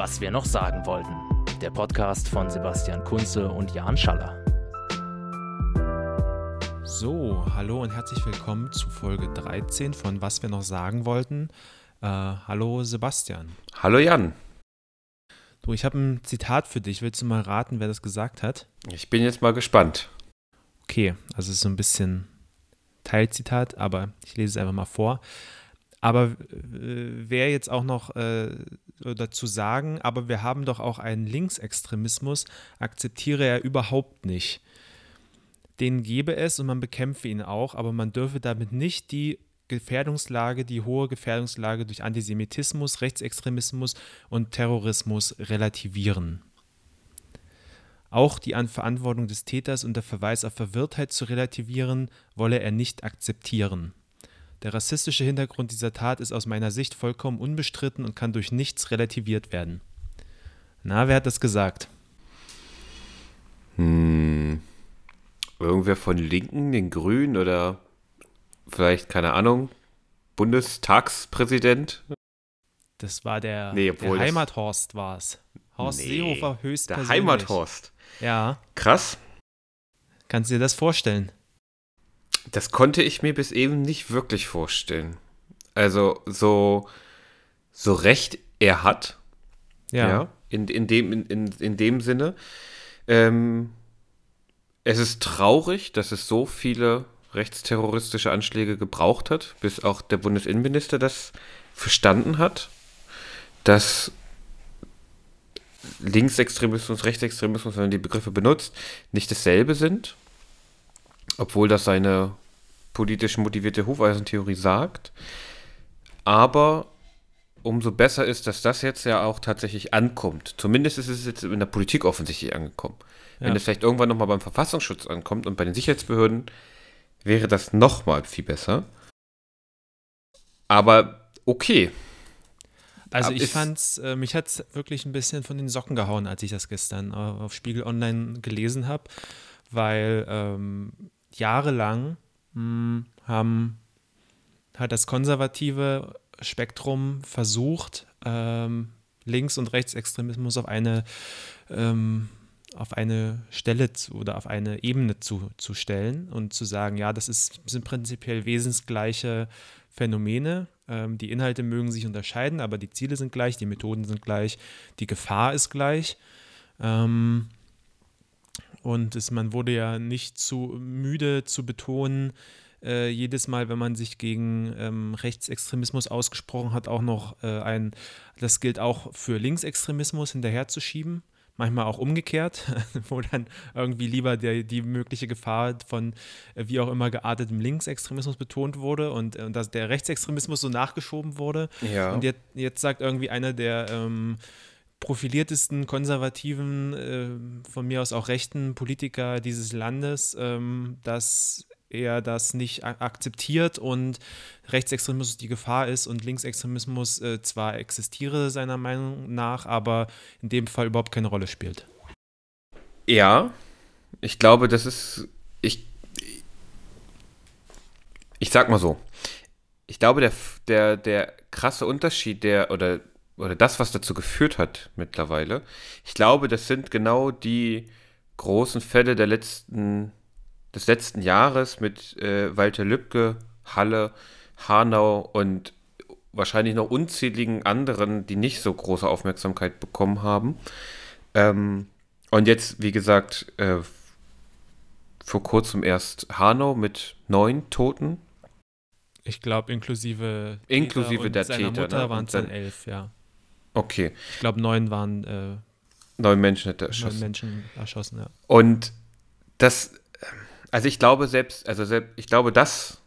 Was wir noch sagen wollten. Der Podcast von Sebastian Kunze und Jan Schaller. So, hallo und herzlich willkommen zu Folge 13 von Was wir noch sagen wollten. Äh, hallo Sebastian. Hallo Jan. Du, ich habe ein Zitat für dich. Willst du mal raten, wer das gesagt hat? Ich bin jetzt mal gespannt. Okay, also es ist so ein bisschen Teilzitat, aber ich lese es einfach mal vor. Aber äh, wer jetzt auch noch äh, dazu sagen, aber wir haben doch auch einen Linksextremismus, akzeptiere er überhaupt nicht. Den gebe es und man bekämpfe ihn auch, aber man dürfe damit nicht die Gefährdungslage, die hohe Gefährdungslage durch Antisemitismus, Rechtsextremismus und Terrorismus relativieren. Auch die Verantwortung des Täters und der Verweis auf Verwirrtheit zu relativieren, wolle er nicht akzeptieren. Der rassistische Hintergrund dieser Tat ist aus meiner Sicht vollkommen unbestritten und kann durch nichts relativiert werden. Na, wer hat das gesagt? Hm. Irgendwer von Linken, den Grünen oder vielleicht, keine Ahnung, Bundestagspräsident? Das war der, nee, der Heimathorst war es. Horst nee, Seehofer höchstpersönlich. Der Heimathorst. Ja. Krass. Kannst du dir das vorstellen? Das konnte ich mir bis eben nicht wirklich vorstellen. Also so, so recht er hat. Ja. ja in, in, dem, in, in, in dem Sinne. Ähm, es ist traurig, dass es so viele rechtsterroristische Anschläge gebraucht hat, bis auch der Bundesinnenminister das verstanden hat, dass Linksextremismus, Rechtsextremismus, wenn man die Begriffe benutzt, nicht dasselbe sind, obwohl das seine politisch motivierte Hufeisentheorie sagt. Aber umso besser ist, dass das jetzt ja auch tatsächlich ankommt. Zumindest ist es jetzt in der Politik offensichtlich angekommen. Ja. Wenn es vielleicht irgendwann nochmal beim Verfassungsschutz ankommt und bei den Sicherheitsbehörden, wäre das nochmal viel besser. Aber okay. Also ich fand's, äh, mich hat es wirklich ein bisschen von den Socken gehauen, als ich das gestern auf Spiegel Online gelesen habe, weil ähm, jahrelang mh, hm, haben, hat das konservative Spektrum versucht, ähm, Links- und Rechtsextremismus auf eine ähm, auf eine Stelle zu, oder auf eine Ebene zu, zu stellen und zu sagen, ja, das ist, sind prinzipiell wesensgleiche Phänomene. Ähm, die Inhalte mögen sich unterscheiden, aber die Ziele sind gleich, die Methoden sind gleich, die Gefahr ist gleich. Ähm, und es, man wurde ja nicht zu müde zu betonen, äh, jedes Mal, wenn man sich gegen ähm, Rechtsextremismus ausgesprochen hat, auch noch äh, ein, das gilt auch für Linksextremismus hinterherzuschieben manchmal auch umgekehrt, wo dann irgendwie lieber der, die mögliche Gefahr von äh, wie auch immer geartetem Linksextremismus betont wurde und, und dass der Rechtsextremismus so nachgeschoben wurde. Ja. Und jetzt, jetzt sagt irgendwie einer der ähm, profiliertesten konservativen, äh, von mir aus auch rechten Politiker dieses Landes, ähm, dass er das nicht akzeptiert und Rechtsextremismus die Gefahr ist und Linksextremismus äh, zwar existiere seiner Meinung nach, aber in dem Fall überhaupt keine Rolle spielt. Ja, ich glaube, das ist ich ich sag mal so. Ich glaube, der, der, der krasse Unterschied, der oder oder das, was dazu geführt hat mittlerweile, ich glaube, das sind genau die großen Fälle der letzten des letzten Jahres mit äh, Walter Lübcke, Halle, Hanau und wahrscheinlich noch unzähligen anderen, die nicht so große Aufmerksamkeit bekommen haben. Ähm, und jetzt, wie gesagt, äh, vor kurzem erst Hanau mit neun Toten. Ich glaube, inklusive inklusive Täter der Täter. Mutter ne? waren es dann elf, ja. Okay. Ich glaube, neun waren äh, neun Menschen hat er erschossen. Neun Menschen erschossen, ja. Und das also ich glaube selbst, also selbst, ich glaube, dass,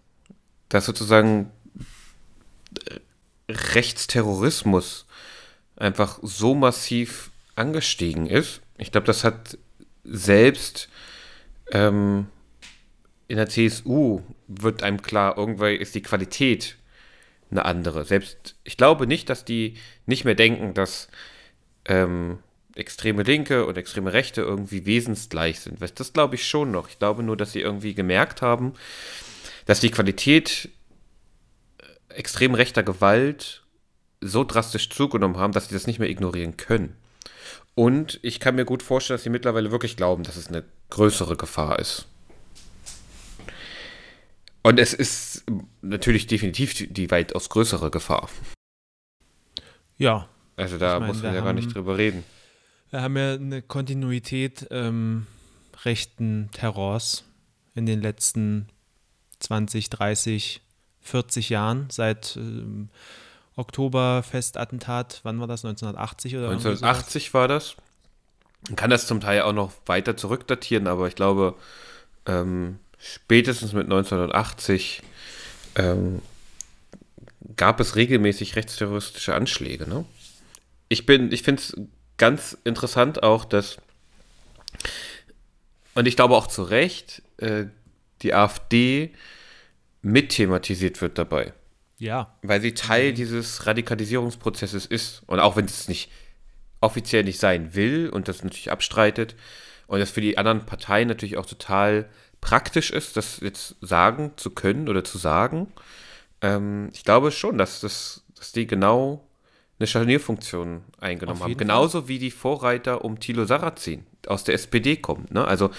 dass sozusagen Rechtsterrorismus einfach so massiv angestiegen ist. Ich glaube, das hat selbst ähm, in der CSU wird einem klar, irgendwann ist die Qualität eine andere. Selbst, ich glaube nicht, dass die nicht mehr denken, dass ähm, extreme Linke und extreme Rechte irgendwie wesensgleich sind. Das glaube ich schon noch. Ich glaube nur, dass sie irgendwie gemerkt haben, dass die Qualität äh, extrem rechter Gewalt so drastisch zugenommen haben, dass sie das nicht mehr ignorieren können. Und ich kann mir gut vorstellen, dass sie mittlerweile wirklich glauben, dass es eine größere Gefahr ist. Und es ist natürlich definitiv die weitaus größere Gefahr. Ja. Also da meine, muss man ja haben, gar nicht drüber reden. Wir haben ja eine Kontinuität ähm, rechten Terrors in den letzten 20, 30, 40 Jahren seit ähm, Oktoberfestattentat, wann war das? 1980 oder 1980 war das. Man kann das zum Teil auch noch weiter zurückdatieren, aber ich glaube, ähm, spätestens mit 1980 ähm, gab es regelmäßig rechtsterroristische Anschläge. Ne? Ich ich finde es ganz interessant auch, dass, und ich glaube auch zu Recht, äh, die AfD mit thematisiert wird dabei. Ja. Weil sie Teil mhm. dieses Radikalisierungsprozesses ist. Und auch wenn es nicht offiziell nicht sein will und das natürlich abstreitet und das für die anderen Parteien natürlich auch total praktisch ist, das jetzt sagen zu können oder zu sagen. Ähm, ich glaube schon, dass, das, dass die genau eine Scharnierfunktion eingenommen haben. Genauso Fall. wie die Vorreiter um Thilo Sarrazin aus der SPD kommen. Ne? Also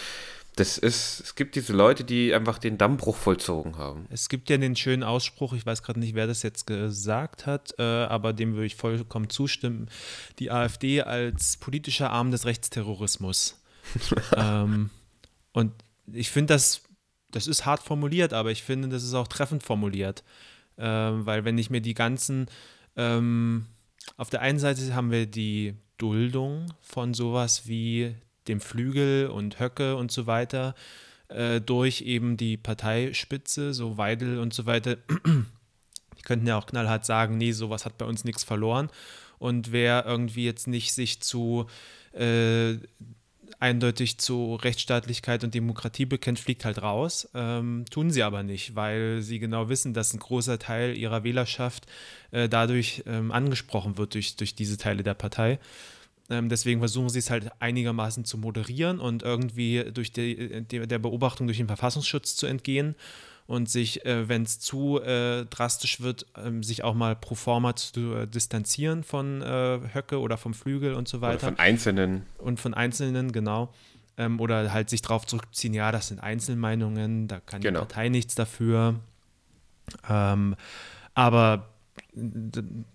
das ist, es gibt diese Leute, die einfach den Dammbruch vollzogen haben. Es gibt ja den schönen Ausspruch, ich weiß gerade nicht, wer das jetzt gesagt hat, äh, aber dem würde ich vollkommen zustimmen. Die AfD als politischer Arm des Rechtsterrorismus. ähm, und ich finde, das, das ist hart formuliert, aber ich finde, das ist auch treffend formuliert. Ähm, weil wenn ich mir die ganzen, ähm, auf der einen Seite haben wir die Duldung von sowas wie dem Flügel und Höcke und so weiter äh, durch eben die Parteispitze, so Weidel und so weiter. Die könnten ja auch knallhart sagen, nee, sowas hat bei uns nichts verloren. Und wer irgendwie jetzt nicht sich zu äh, eindeutig zu Rechtsstaatlichkeit und Demokratie bekennt, fliegt halt raus. Ähm, tun sie aber nicht, weil sie genau wissen, dass ein großer Teil ihrer Wählerschaft äh, dadurch ähm, angesprochen wird, durch, durch diese Teile der Partei. Ähm, deswegen versuchen sie es halt einigermaßen zu moderieren und irgendwie durch die, die, der Beobachtung durch den Verfassungsschutz zu entgehen und sich, äh, wenn es zu äh, drastisch wird, ähm, sich auch mal pro forma zu äh, distanzieren von äh, Höcke oder vom Flügel und so weiter. Oder von Einzelnen. Und von Einzelnen, genau. Ähm, oder halt sich darauf zurückziehen, ja, das sind Einzelmeinungen, da kann genau. die Partei nichts dafür. Ähm, aber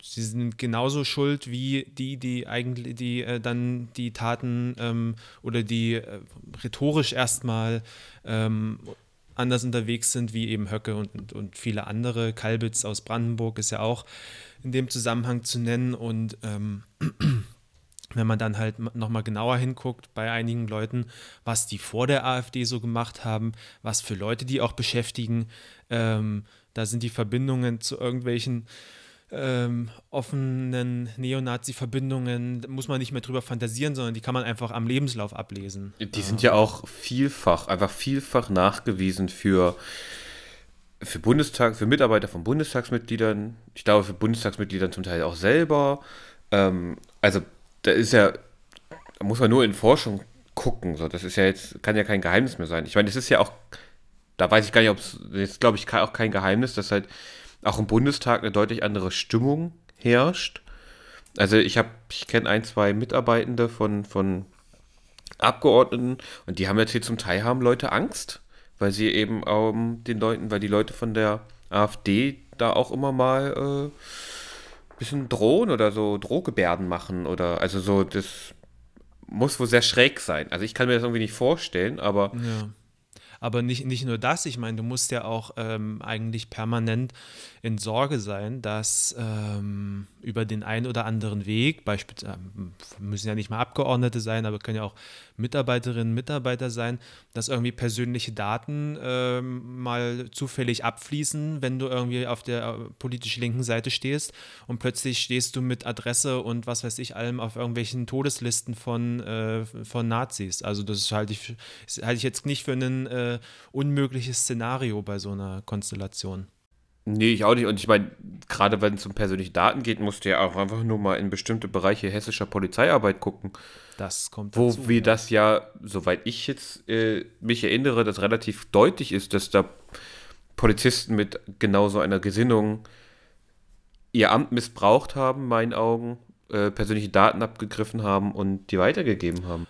sie sind genauso schuld wie die, die eigentlich, die äh, dann die Taten ähm, oder die äh, rhetorisch erstmal ähm, anders unterwegs sind, wie eben Höcke und, und viele andere. Kalbitz aus Brandenburg ist ja auch in dem Zusammenhang zu nennen. Und ähm, wenn man dann halt nochmal genauer hinguckt bei einigen Leuten, was die vor der AfD so gemacht haben, was für Leute die auch beschäftigen, ähm, da sind die Verbindungen zu irgendwelchen ähm, offenen Neonazi-Verbindungen, muss man nicht mehr drüber fantasieren, sondern die kann man einfach am Lebenslauf ablesen. Die sind ja auch vielfach, einfach vielfach nachgewiesen für, für Bundestag, für Mitarbeiter von Bundestagsmitgliedern, ich glaube für Bundestagsmitgliedern zum Teil auch selber. Ähm, also da ist ja, da muss man nur in Forschung gucken. So, das ist ja jetzt, kann ja kein Geheimnis mehr sein. Ich meine, es ist ja auch, da weiß ich gar nicht, ob es, jetzt glaube ich auch kein Geheimnis, dass halt auch im Bundestag eine deutlich andere Stimmung herrscht. Also ich habe, ich kenne ein, zwei Mitarbeitende von, von Abgeordneten und die haben jetzt hier zum Teil haben Leute Angst, weil sie eben ähm, den Leuten, weil die Leute von der AfD da auch immer mal äh, bisschen drohen oder so Drohgebärden machen oder also so das muss wohl sehr schräg sein. Also ich kann mir das irgendwie nicht vorstellen, aber ja. Aber nicht, nicht nur das, ich meine, du musst ja auch ähm, eigentlich permanent in Sorge sein, dass ähm, über den einen oder anderen Weg, beispielsweise ähm, müssen ja nicht mal Abgeordnete sein, aber können ja auch Mitarbeiterinnen, Mitarbeiter sein, dass irgendwie persönliche Daten ähm, mal zufällig abfließen, wenn du irgendwie auf der äh, politisch linken Seite stehst und plötzlich stehst du mit Adresse und was weiß ich allem auf irgendwelchen Todeslisten von, äh, von Nazis. Also das halte ich, halte ich jetzt nicht für ein äh, unmögliches Szenario bei so einer Konstellation. Nee, ich auch nicht. Und ich meine, gerade wenn es um persönliche Daten geht, musst du ja auch einfach nur mal in bestimmte Bereiche hessischer Polizeiarbeit gucken. Das kommt Wo dazu, wir ja. das ja, soweit ich jetzt äh, mich erinnere, das relativ deutlich ist, dass da Polizisten mit genau so einer Gesinnung ihr Amt missbraucht haben, meinen Augen, äh, persönliche Daten abgegriffen haben und die weitergegeben haben.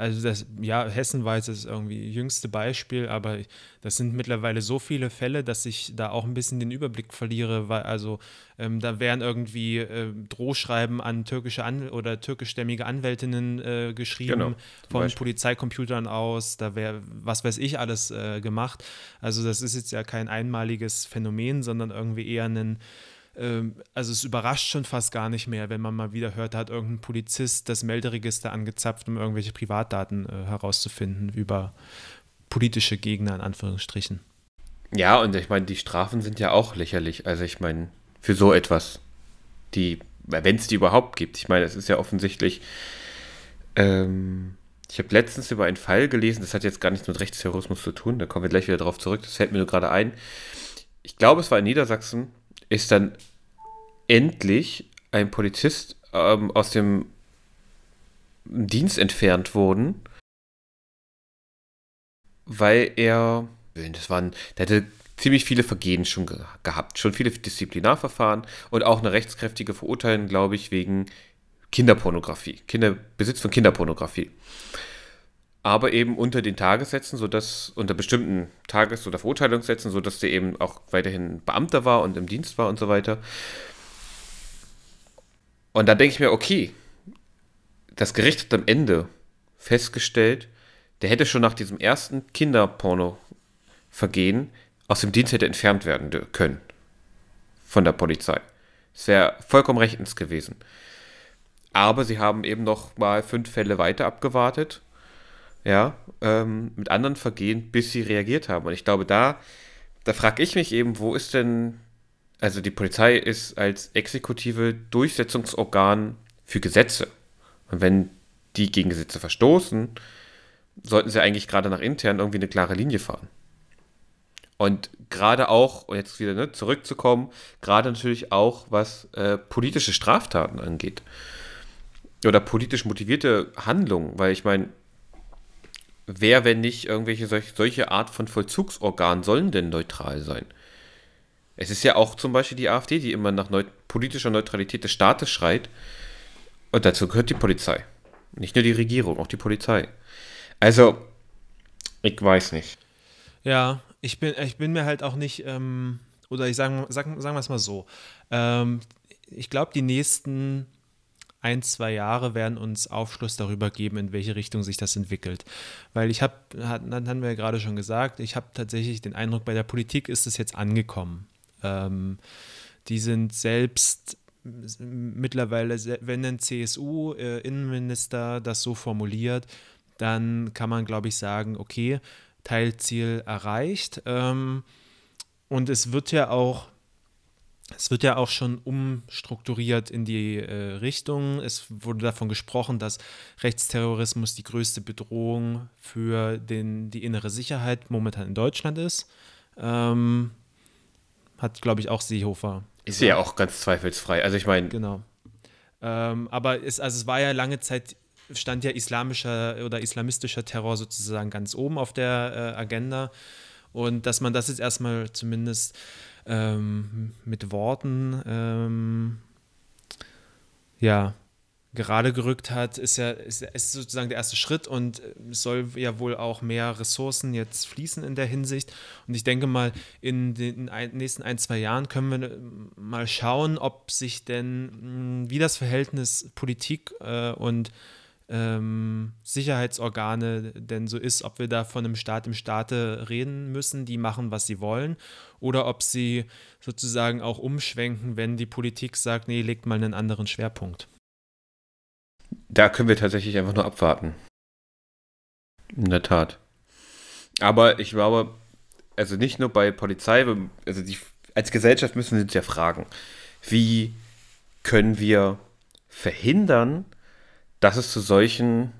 Also das, ja, Hessen war jetzt das irgendwie jüngste Beispiel, aber das sind mittlerweile so viele Fälle, dass ich da auch ein bisschen den Überblick verliere, weil also ähm, da werden irgendwie äh, Drohschreiben an türkische An oder türkischstämmige Anwältinnen äh, geschrieben genau, von Beispiel. Polizeicomputern aus, da wäre was weiß ich alles äh, gemacht. Also das ist jetzt ja kein einmaliges Phänomen, sondern irgendwie eher ein also es überrascht schon fast gar nicht mehr, wenn man mal wieder hört, da hat irgendein Polizist das Melderegister angezapft, um irgendwelche Privatdaten äh, herauszufinden über politische Gegner in Anführungsstrichen. Ja, und ich meine, die Strafen sind ja auch lächerlich. Also ich meine, für so etwas, die, wenn es die überhaupt gibt. Ich meine, es ist ja offensichtlich, ähm, ich habe letztens über einen Fall gelesen, das hat jetzt gar nichts mit Rechtsterrorismus zu tun, da kommen wir gleich wieder drauf zurück, das fällt mir nur gerade ein. Ich glaube, es war in Niedersachsen, ist dann endlich ein Polizist ähm, aus dem Dienst entfernt worden, weil er, das waren, der hatte ziemlich viele Vergehen schon ge gehabt, schon viele Disziplinarverfahren und auch eine rechtskräftige Verurteilung, glaube ich, wegen Kinderpornografie, Kinder, Besitz von Kinderpornografie. Aber eben unter den Tagessätzen, sodass, unter bestimmten Tages- oder Verurteilungssätzen, sodass der eben auch weiterhin Beamter war und im Dienst war und so weiter. Und da denke ich mir, okay, das Gericht hat am Ende festgestellt, der hätte schon nach diesem ersten Kinderporno-Vergehen aus dem Dienst hätte entfernt werden können von der Polizei. Es wäre vollkommen rechtens gewesen. Aber sie haben eben noch mal fünf Fälle weiter abgewartet, ja, ähm, mit anderen Vergehen, bis sie reagiert haben. Und ich glaube, da, da frage ich mich eben, wo ist denn also die Polizei ist als exekutive Durchsetzungsorgan für Gesetze. Und wenn die gegen Gesetze verstoßen, sollten sie eigentlich gerade nach intern irgendwie eine klare Linie fahren. Und gerade auch, und jetzt wieder ne, zurückzukommen, gerade natürlich auch, was äh, politische Straftaten angeht. Oder politisch motivierte Handlungen, weil ich meine, wer, wenn nicht irgendwelche solch, solche Art von Vollzugsorgan sollen denn neutral sein? Es ist ja auch zum Beispiel die AfD, die immer nach neu politischer Neutralität des Staates schreit. Und dazu gehört die Polizei. Nicht nur die Regierung, auch die Polizei. Also, ich weiß nicht. Ja, ich bin, ich bin mir halt auch nicht, ähm, oder ich sage sag, sagen wir es mal so. Ähm, ich glaube, die nächsten ein, zwei Jahre werden uns Aufschluss darüber geben, in welche Richtung sich das entwickelt. Weil ich habe, hatten wir ja gerade schon gesagt, ich habe tatsächlich den Eindruck, bei der Politik ist es jetzt angekommen. Ähm, die sind selbst mittlerweile, wenn ein CSU-Innenminister äh, das so formuliert, dann kann man, glaube ich, sagen, okay, Teilziel erreicht. Ähm, und es wird ja auch, es wird ja auch schon umstrukturiert in die äh, Richtung. Es wurde davon gesprochen, dass Rechtsterrorismus die größte Bedrohung für den, die innere Sicherheit momentan in Deutschland ist. Ähm, hat, glaube ich, auch Seehofer. Ist ja auch ganz zweifelsfrei. Also ich meine. Genau. Ähm, aber es, also es war ja lange Zeit, stand ja islamischer oder islamistischer Terror sozusagen ganz oben auf der äh, Agenda. Und dass man das jetzt erstmal zumindest ähm, mit Worten ähm, ja, gerade gerückt hat, ist ja ist, ist sozusagen der erste Schritt und es soll ja wohl auch mehr Ressourcen jetzt fließen in der Hinsicht. Und ich denke mal, in den nächsten ein, zwei Jahren können wir mal schauen, ob sich denn, hm, wie das Verhältnis Politik äh, und ähm, Sicherheitsorgane denn so ist, ob wir da von einem Staat im Staate reden müssen, die machen, was sie wollen, oder ob sie sozusagen auch umschwenken, wenn die Politik sagt, nee, legt mal einen anderen Schwerpunkt. Da können wir tatsächlich einfach nur abwarten. In der Tat. Aber ich glaube, also nicht nur bei Polizei, also die, als Gesellschaft müssen wir uns ja fragen, wie können wir verhindern, dass es zu solchen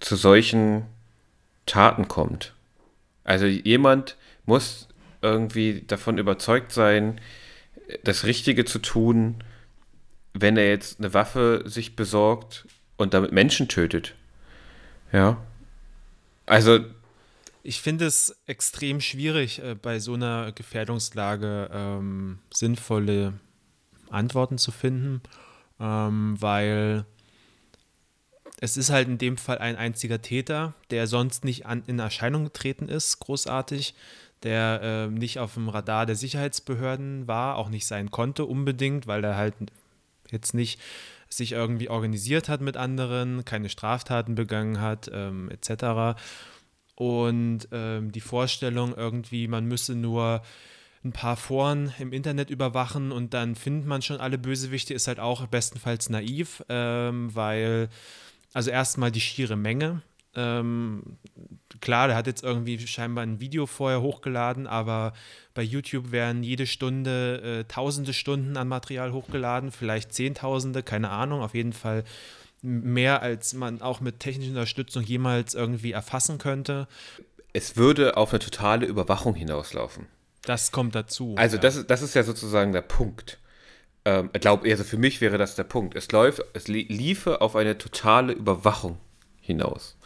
zu solchen Taten kommt. Also jemand muss irgendwie davon überzeugt sein, das Richtige zu tun, wenn er jetzt eine Waffe sich besorgt und damit Menschen tötet. Ja. Also. Ich finde es extrem schwierig, äh, bei so einer Gefährdungslage ähm, sinnvolle Antworten zu finden, ähm, weil es ist halt in dem Fall ein einziger Täter, der sonst nicht an, in Erscheinung getreten ist, großartig, der äh, nicht auf dem Radar der Sicherheitsbehörden war, auch nicht sein konnte unbedingt, weil er halt jetzt nicht sich irgendwie organisiert hat mit anderen, keine Straftaten begangen hat, ähm, etc. Und ähm, die Vorstellung irgendwie, man müsse nur ein paar Foren im Internet überwachen und dann findet man schon alle Bösewichte, ist halt auch bestenfalls naiv, ähm, weil also erstmal die schiere Menge. Ähm, klar, der hat jetzt irgendwie scheinbar ein Video vorher hochgeladen, aber bei YouTube werden jede Stunde äh, tausende Stunden an Material hochgeladen, vielleicht zehntausende, keine Ahnung, auf jeden Fall mehr, als man auch mit technischer Unterstützung jemals irgendwie erfassen könnte. Es würde auf eine totale Überwachung hinauslaufen. Das kommt dazu. Also ja. das, ist, das ist ja sozusagen der Punkt. Ähm, glaub, also für mich wäre das der Punkt. Es läuft, es liefe auf eine totale Überwachung hinaus.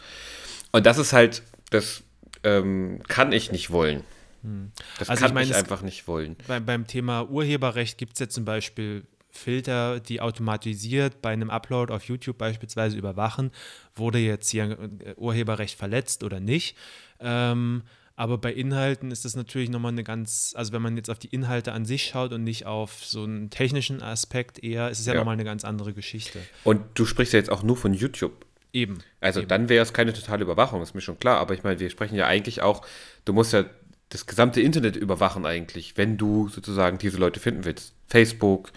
Und das ist halt, das ähm, kann ich nicht wollen. Hm. Das also kann ich, mein, ich einfach nicht wollen. Beim, beim Thema Urheberrecht gibt es ja zum Beispiel Filter, die automatisiert bei einem Upload auf YouTube beispielsweise überwachen, wurde jetzt hier äh, Urheberrecht verletzt oder nicht. Ähm, aber bei Inhalten ist das natürlich nochmal eine ganz, also wenn man jetzt auf die Inhalte an sich schaut und nicht auf so einen technischen Aspekt eher, ist es ja, ja. nochmal eine ganz andere Geschichte. Und du sprichst ja jetzt auch nur von YouTube. Eben. Also eben. dann wäre es keine totale Überwachung, ist mir schon klar. Aber ich meine, wir sprechen ja eigentlich auch, du musst ja das gesamte Internet überwachen eigentlich, wenn du sozusagen diese Leute finden willst. Facebook,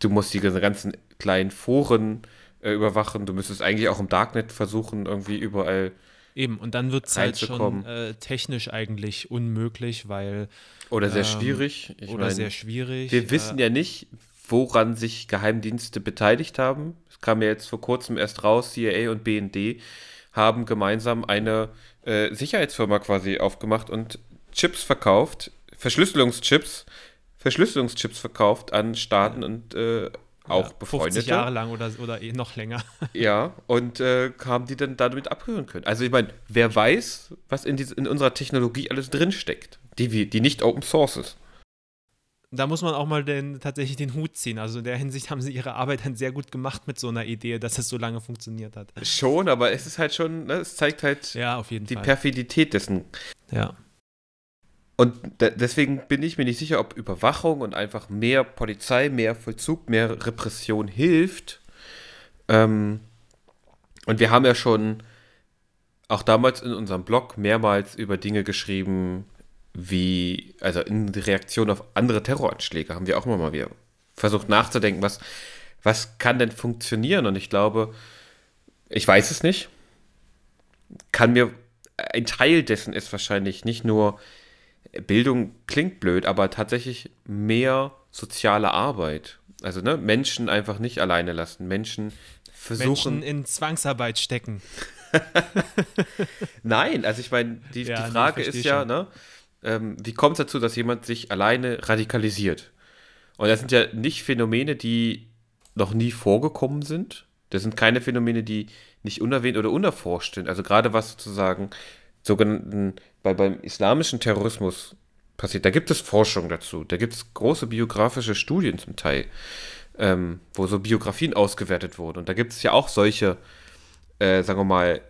du musst die ganzen kleinen Foren äh, überwachen, du müsstest eigentlich auch im Darknet versuchen, irgendwie überall. Eben, und dann wird es halt schon äh, technisch eigentlich unmöglich, weil. Oder sehr ähm, schwierig. Ich oder mein, sehr schwierig. Wir äh, wissen ja nicht, woran sich Geheimdienste beteiligt haben. Kam ja jetzt vor kurzem erst raus, CIA und BND haben gemeinsam eine äh, Sicherheitsfirma quasi aufgemacht und Chips verkauft, Verschlüsselungschips, Verschlüsselungschips verkauft an Staaten und äh, auch ja, befreundete. 50 Jahre lang oder, oder eh noch länger. ja, und äh, haben die dann damit abhören können. Also ich meine, wer weiß, was in, diese, in unserer Technologie alles drinsteckt, die, die nicht Open Source ist da muss man auch mal den, tatsächlich den Hut ziehen. Also in der Hinsicht haben sie ihre Arbeit dann sehr gut gemacht mit so einer Idee, dass es so lange funktioniert hat. Schon, aber es ist halt schon, ne, es zeigt halt ja, die Fall. Perfidität dessen. Ja. Und deswegen bin ich mir nicht sicher, ob Überwachung und einfach mehr Polizei, mehr Vollzug, mehr Repression hilft. Ähm, und wir haben ja schon auch damals in unserem Blog mehrmals über Dinge geschrieben, wie, also in Reaktion auf andere Terroranschläge haben wir auch immer mal wieder versucht nachzudenken, was, was kann denn funktionieren? Und ich glaube, ich weiß es nicht. Kann mir, ein Teil dessen ist wahrscheinlich nicht nur Bildung klingt blöd, aber tatsächlich mehr soziale Arbeit. Also ne, Menschen einfach nicht alleine lassen, Menschen versuchen. Menschen in Zwangsarbeit stecken. Nein, also ich meine, die, ja, die Frage nee, ist ja, ne, ähm, wie kommt es dazu, dass jemand sich alleine radikalisiert? Und das sind ja nicht Phänomene, die noch nie vorgekommen sind. Das sind keine Phänomene, die nicht unerwähnt oder unerforscht sind. Also gerade was sozusagen sogenannten, bei, beim islamischen Terrorismus passiert, da gibt es Forschung dazu. Da gibt es große biografische Studien zum Teil, ähm, wo so Biografien ausgewertet wurden. Und da gibt es ja auch solche, äh, sagen wir mal,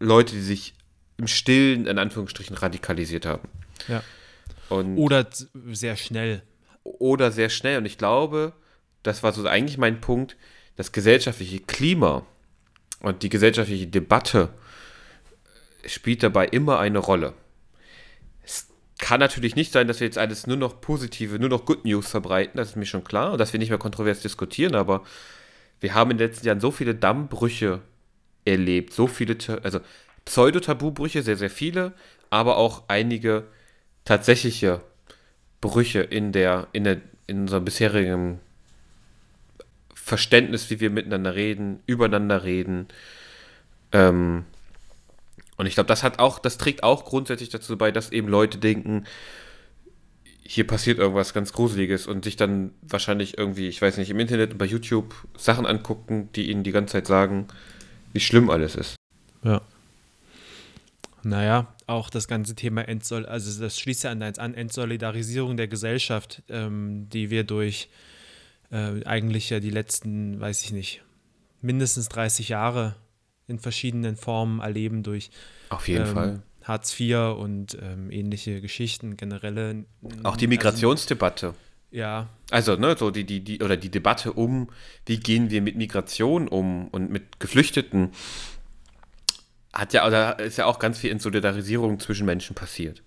Leute, die sich im Stillen, in Anführungsstrichen, radikalisiert haben. Ja. Und oder sehr schnell. Oder sehr schnell. Und ich glaube, das war so eigentlich mein Punkt, das gesellschaftliche Klima und die gesellschaftliche Debatte spielt dabei immer eine Rolle. Es kann natürlich nicht sein, dass wir jetzt alles nur noch positive, nur noch Good News verbreiten, das ist mir schon klar, und dass wir nicht mehr kontrovers diskutieren, aber wir haben in den letzten Jahren so viele Dammbrüche erlebt, so viele, also Pseudo-Tabubrüche, sehr, sehr viele, aber auch einige tatsächliche Brüche in der, in der, in unserem bisherigen Verständnis, wie wir miteinander reden, übereinander reden. Ähm, und ich glaube, das hat auch, das trägt auch grundsätzlich dazu bei, dass eben Leute denken, hier passiert irgendwas ganz Gruseliges und sich dann wahrscheinlich irgendwie, ich weiß nicht, im Internet und bei YouTube Sachen angucken, die ihnen die ganze Zeit sagen, wie schlimm alles ist. Ja. Naja, auch das ganze Thema Entsol also das schließt ja an eins an, Entsolidarisierung der Gesellschaft, ähm, die wir durch äh, eigentlich ja die letzten, weiß ich nicht, mindestens 30 Jahre in verschiedenen Formen erleben durch Auf jeden ähm, Fall. Hartz IV und ähm, ähnliche Geschichten, generelle. Auch die Migrationsdebatte. Also, ja. Also, ne, so die, die, die, oder die Debatte um, wie gehen wir mit Migration um und mit Geflüchteten, hat ja, oder ist ja auch ganz viel in Solidarisierung zwischen Menschen passiert.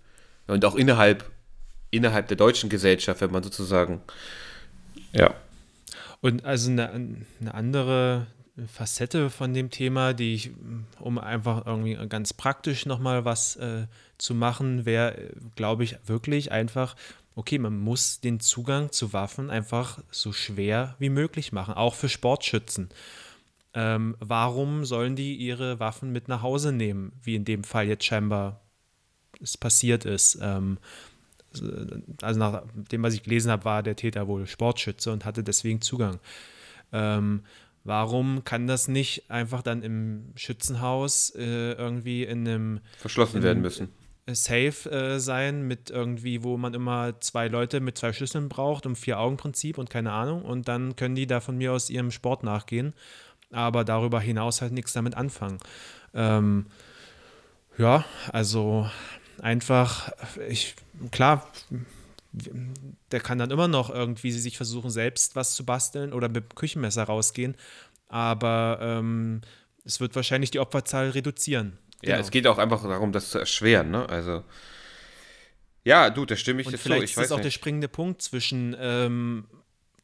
Und auch innerhalb, innerhalb der deutschen Gesellschaft, wenn man sozusagen, ja. Und also eine, eine andere Facette von dem Thema, die ich, um einfach irgendwie ganz praktisch nochmal was äh, zu machen, wäre, glaube ich, wirklich einfach, okay, man muss den Zugang zu Waffen einfach so schwer wie möglich machen, auch für Sportschützen. Ähm, warum sollen die ihre Waffen mit nach Hause nehmen, wie in dem Fall jetzt scheinbar es passiert ist? Ähm, also nach dem, was ich gelesen habe, war der Täter wohl Sportschütze und hatte deswegen Zugang. Ähm, warum kann das nicht einfach dann im Schützenhaus äh, irgendwie in einem verschlossen in werden müssen? Safe äh, sein mit irgendwie, wo man immer zwei Leute mit zwei Schlüsseln braucht, um Vier-Augen-Prinzip und keine Ahnung. Und dann können die da von mir aus ihrem Sport nachgehen aber darüber hinaus halt nichts damit anfangen. Ähm, ja, also einfach, ich, klar, der kann dann immer noch irgendwie sich versuchen, selbst was zu basteln oder mit dem Küchenmesser rausgehen, aber ähm, es wird wahrscheinlich die Opferzahl reduzieren. Ja, genau. es geht auch einfach darum, das zu erschweren, ne? Also. Ja, du, da stimme ich dir vielleicht zu. Ich ist das auch nicht. der springende Punkt zwischen ähm,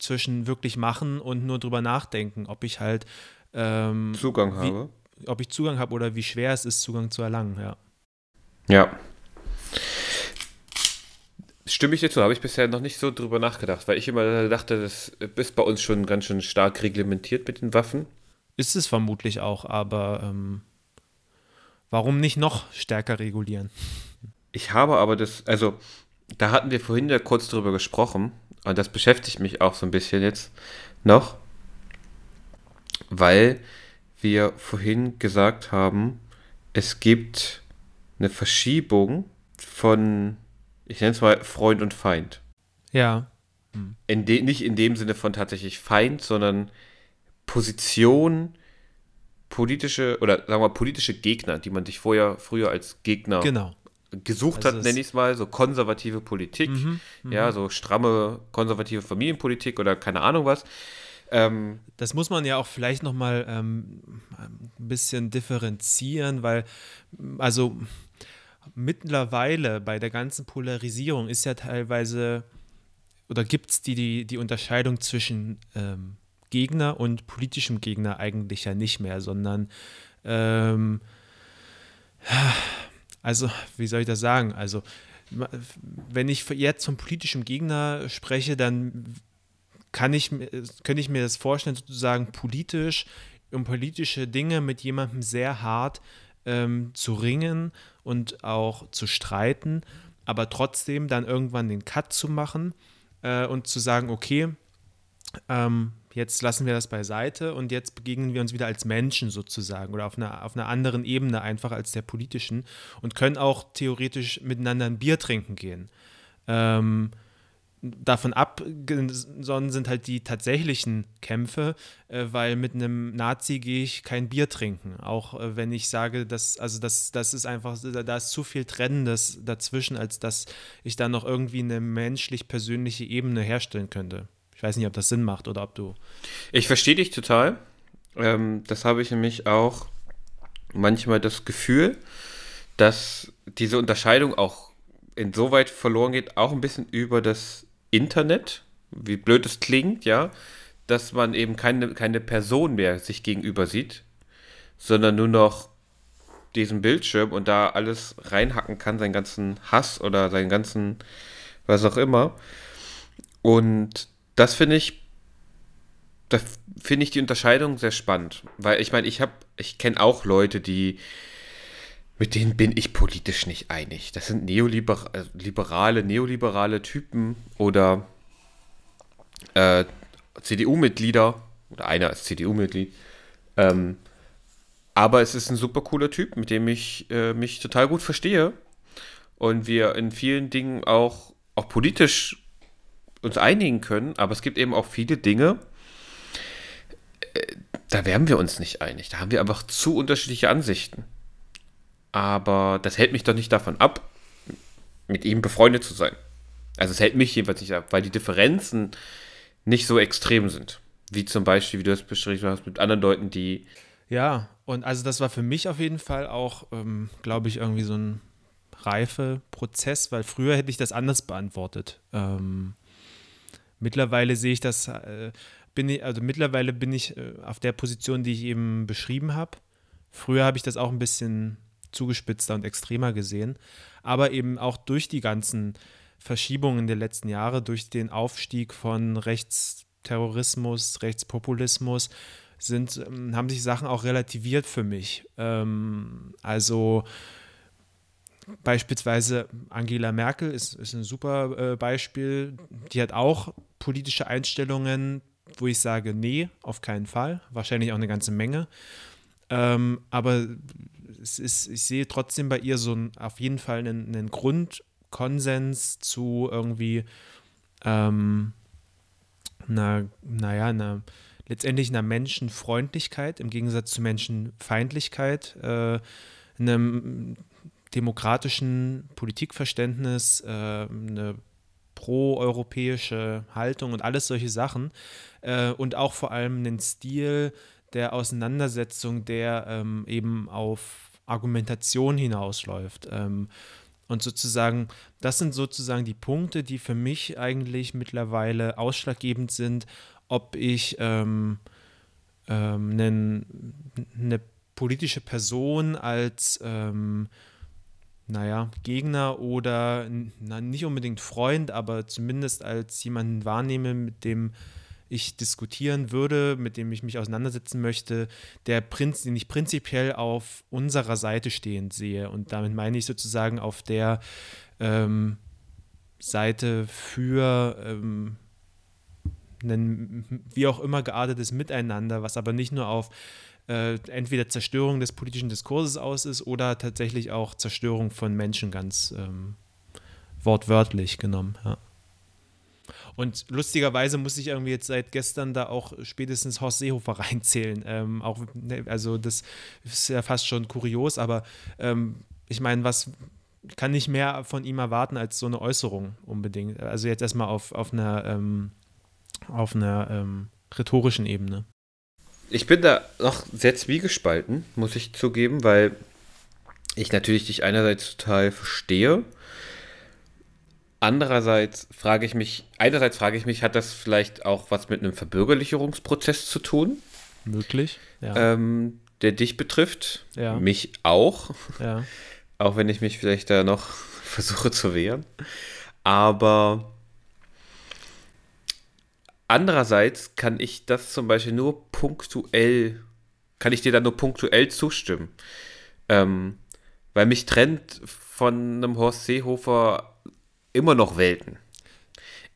zwischen wirklich machen und nur drüber nachdenken, ob ich halt ähm, Zugang wie, habe. Ob ich Zugang habe oder wie schwer es ist, Zugang zu erlangen, ja. Ja. Stimme ich dir zu, habe ich bisher noch nicht so drüber nachgedacht, weil ich immer dachte, das ist bei uns schon ganz schön stark reglementiert mit den Waffen. Ist es vermutlich auch, aber ähm, warum nicht noch stärker regulieren? Ich habe aber das, also da hatten wir vorhin ja kurz drüber gesprochen, und das beschäftigt mich auch so ein bisschen jetzt noch, weil wir vorhin gesagt haben, es gibt eine Verschiebung von, ich nenne es mal Freund und Feind. Ja. Hm. In de, nicht in dem Sinne von tatsächlich Feind, sondern Position, politische oder sagen wir mal politische Gegner, die man sich vorher früher als Gegner genau gesucht also hat, nenne ich es mal, so konservative Politik, mhm, ja, mhm. so stramme konservative Familienpolitik oder keine Ahnung was. Ähm, das muss man ja auch vielleicht nochmal ähm, ein bisschen differenzieren, weil, also mittlerweile bei der ganzen Polarisierung ist ja teilweise oder gibt es die, die, die Unterscheidung zwischen ähm, Gegner und politischem Gegner eigentlich ja nicht mehr, sondern ähm, also, wie soll ich das sagen? Also, wenn ich jetzt vom politischen Gegner spreche, dann kann ich, könnte ich mir das vorstellen, sozusagen politisch, um politische Dinge mit jemandem sehr hart ähm, zu ringen und auch zu streiten, aber trotzdem dann irgendwann den Cut zu machen äh, und zu sagen, okay, ähm, jetzt lassen wir das beiseite und jetzt begegnen wir uns wieder als Menschen sozusagen oder auf einer, auf einer anderen Ebene einfach als der politischen und können auch theoretisch miteinander ein Bier trinken gehen. Ähm, davon abgesonnen sind halt die tatsächlichen Kämpfe, äh, weil mit einem Nazi gehe ich kein Bier trinken. Auch äh, wenn ich sage, dass, also das, das ist einfach, da ist zu viel Trennendes dazwischen, als dass ich da noch irgendwie eine menschlich-persönliche Ebene herstellen könnte. Ich weiß nicht, ob das Sinn macht oder ob du. Ich verstehe dich total. Ähm, das habe ich nämlich auch manchmal das Gefühl, dass diese Unterscheidung auch insoweit verloren geht, auch ein bisschen über das Internet, wie blöd es klingt, ja, dass man eben keine, keine Person mehr sich gegenüber sieht, sondern nur noch diesen Bildschirm und da alles reinhacken kann, seinen ganzen Hass oder seinen ganzen, was auch immer. Und das finde ich, da finde ich die Unterscheidung sehr spannend, weil ich meine, ich habe, ich kenne auch Leute, die, mit denen bin ich politisch nicht einig. Das sind neoliberale, neoliberale Typen oder äh, CDU-Mitglieder oder einer ist CDU-Mitglied. Ähm, aber es ist ein super cooler Typ, mit dem ich äh, mich total gut verstehe und wir in vielen Dingen auch, auch politisch uns einigen können, aber es gibt eben auch viele Dinge, äh, da werden wir uns nicht einig. Da haben wir einfach zu unterschiedliche Ansichten. Aber das hält mich doch nicht davon ab, mit ihm befreundet zu sein. Also es hält mich jedenfalls nicht ab, weil die Differenzen nicht so extrem sind. Wie zum Beispiel, wie du es beschrieben hast, mit anderen Leuten, die. Ja, und also das war für mich auf jeden Fall auch, ähm, glaube ich, irgendwie so ein Reifeprozess, weil früher hätte ich das anders beantwortet. Ähm, mittlerweile sehe ich das, äh, bin ich, also mittlerweile bin ich äh, auf der Position, die ich eben beschrieben habe. Früher habe ich das auch ein bisschen zugespitzter und extremer gesehen, aber eben auch durch die ganzen Verschiebungen der letzten Jahre, durch den Aufstieg von Rechtsterrorismus, Rechtspopulismus, sind, ähm, haben sich Sachen auch relativiert für mich. Ähm, also beispielsweise Angela Merkel ist, ist ein super äh, Beispiel. Die hat auch politische Einstellungen, wo ich sage, nee, auf keinen Fall. Wahrscheinlich auch eine ganze Menge. Ähm, aber es ist, ich sehe trotzdem bei ihr so ein, auf jeden Fall einen, einen Grundkonsens zu irgendwie ähm, einer, naja, einer, letztendlich einer Menschenfreundlichkeit im Gegensatz zu Menschenfeindlichkeit, äh, einem demokratischen Politikverständnis, äh, eine proeuropäische Haltung und alles solche Sachen äh, und auch vor allem einen Stil der Auseinandersetzung, der ähm, eben auf Argumentation hinausläuft. Ähm, und sozusagen, das sind sozusagen die Punkte, die für mich eigentlich mittlerweile ausschlaggebend sind, ob ich ähm, ähm, eine politische Person als ähm, naja, Gegner oder na, nicht unbedingt Freund, aber zumindest als jemanden wahrnehme, mit dem ich diskutieren würde, mit dem ich mich auseinandersetzen möchte, der Prinz, den ich prinzipiell auf unserer Seite stehend sehe. Und damit meine ich sozusagen auf der ähm, Seite für ähm, ein wie auch immer geartetes Miteinander, was aber nicht nur auf äh, entweder Zerstörung des politischen Diskurses aus ist oder tatsächlich auch Zerstörung von Menschen ganz ähm, wortwörtlich genommen. Ja. Und lustigerweise muss ich irgendwie jetzt seit gestern da auch spätestens Horst Seehofer reinzählen. Ähm, auch, ne, also das ist ja fast schon kurios, aber ähm, ich meine, was kann ich mehr von ihm erwarten als so eine Äußerung unbedingt? Also jetzt erstmal auf, auf einer, ähm, auf einer ähm, rhetorischen Ebene. Ich bin da noch sehr zwiegespalten, muss ich zugeben, weil ich natürlich dich einerseits total verstehe. Andererseits frage ich mich, einerseits frage ich mich, hat das vielleicht auch was mit einem Verbürgerlicherungsprozess zu tun? Möglich, ja. Ähm, der dich betrifft, ja. mich auch. Ja. Auch wenn ich mich vielleicht da noch versuche zu wehren. Aber Andererseits kann ich das zum Beispiel nur punktuell, kann ich dir da nur punktuell zustimmen. Ähm, weil mich trennt von einem Horst Seehofer immer noch Welten.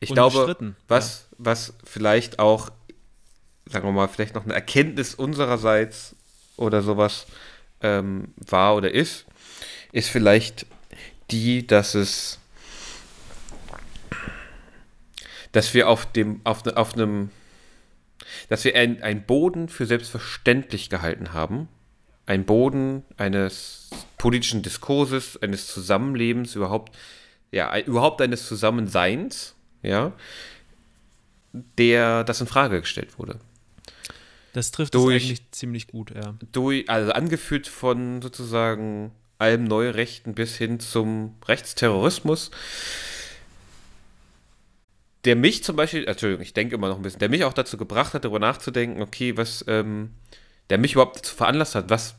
Ich glaube, was, ja. was vielleicht auch, sagen wir mal, vielleicht noch eine Erkenntnis unsererseits oder sowas ähm, war oder ist, ist vielleicht die, dass es dass wir auf dem, auf, auf einem, dass wir einen Boden für selbstverständlich gehalten haben. Ein Boden eines politischen Diskurses, eines Zusammenlebens, überhaupt, ja, überhaupt eines Zusammenseins, ja, der das in Frage gestellt wurde. Das trifft durch, es eigentlich ziemlich gut, ja. Durch, also angeführt von sozusagen allem Neurechten bis hin zum Rechtsterrorismus der mich zum Beispiel, Entschuldigung, ich denke immer noch ein bisschen, der mich auch dazu gebracht hat, darüber nachzudenken, okay, was, ähm, der mich überhaupt dazu veranlasst hat, was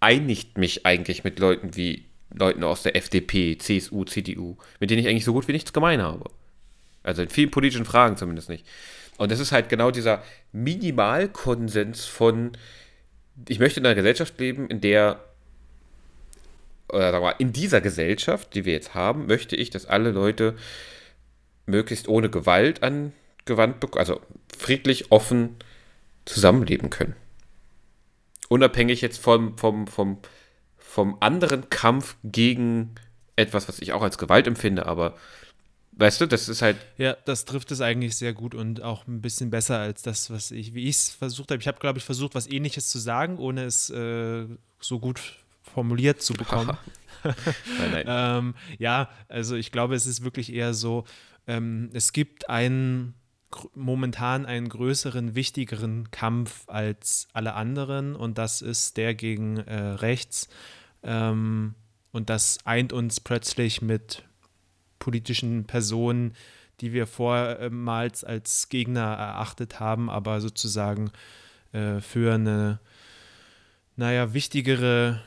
einigt mich eigentlich mit Leuten wie Leuten aus der FDP, CSU, CDU, mit denen ich eigentlich so gut wie nichts gemein habe. Also in vielen politischen Fragen zumindest nicht. Und das ist halt genau dieser Minimalkonsens von, ich möchte in einer Gesellschaft leben, in der, oder sagen wir mal, in dieser Gesellschaft, die wir jetzt haben, möchte ich, dass alle Leute möglichst ohne Gewalt angewandt, also friedlich, offen zusammenleben können. Unabhängig jetzt vom, vom, vom, vom anderen Kampf gegen etwas, was ich auch als Gewalt empfinde, aber weißt du, das ist halt. Ja, das trifft es eigentlich sehr gut und auch ein bisschen besser als das, was ich, wie ich es versucht habe. Ich habe, glaube ich, versucht, was ähnliches zu sagen, ohne es äh, so gut formuliert zu bekommen. nein, nein. ähm, ja, also ich glaube, es ist wirklich eher so, ähm, es gibt einen momentan einen größeren, wichtigeren Kampf als alle anderen und das ist der gegen äh, rechts. Ähm, und das eint uns plötzlich mit politischen Personen, die wir vormals als Gegner erachtet haben, aber sozusagen äh, für eine, naja, wichtigere.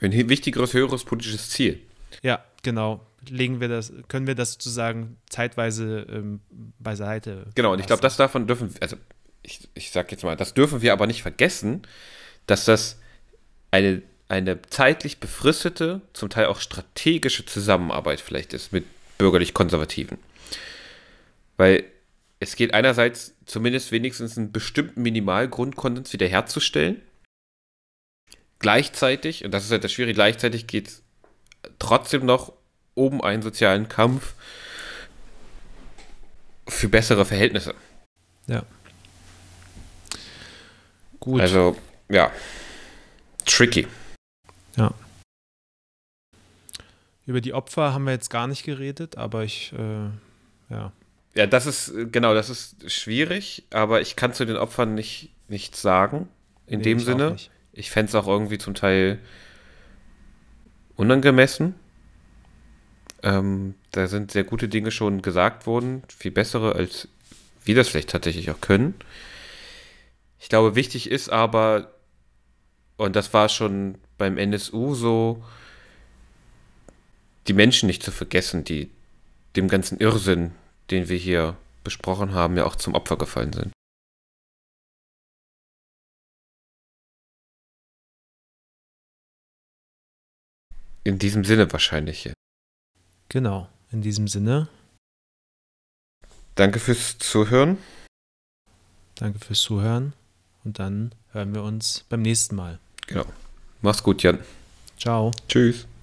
Ein wichtigeres, höheres politisches Ziel. Ja, genau. Legen wir das, können wir das sozusagen zeitweise ähm, beiseite. Genau, und ich glaube, das davon dürfen, also ich, ich sag jetzt mal, das dürfen wir aber nicht vergessen, dass das eine eine zeitlich befristete, zum Teil auch strategische Zusammenarbeit vielleicht ist mit bürgerlich-konservativen. Weil es geht einerseits zumindest wenigstens einen bestimmten Minimalgrundkonsens wiederherzustellen. Gleichzeitig, und das ist halt das Schwierige, gleichzeitig geht es trotzdem noch um einen sozialen Kampf für bessere Verhältnisse. Ja. Gut. Also, ja. Tricky. Ja. Über die Opfer haben wir jetzt gar nicht geredet, aber ich, äh, ja. Ja, das ist, genau, das ist schwierig, aber ich kann zu den Opfern nicht, nichts sagen. In nee, dem ich Sinne. Ich fände es auch irgendwie zum Teil unangemessen. Ähm, da sind sehr gute Dinge schon gesagt worden, viel bessere, als wir das vielleicht tatsächlich auch können. Ich glaube, wichtig ist aber, und das war schon beim NSU so, die Menschen nicht zu vergessen, die dem ganzen Irrsinn, den wir hier besprochen haben, ja auch zum Opfer gefallen sind. In diesem Sinne wahrscheinlich. Genau, in diesem Sinne. Danke fürs Zuhören. Danke fürs Zuhören und dann hören wir uns beim nächsten Mal. Genau. Mach's gut, Jan. Ciao. Tschüss.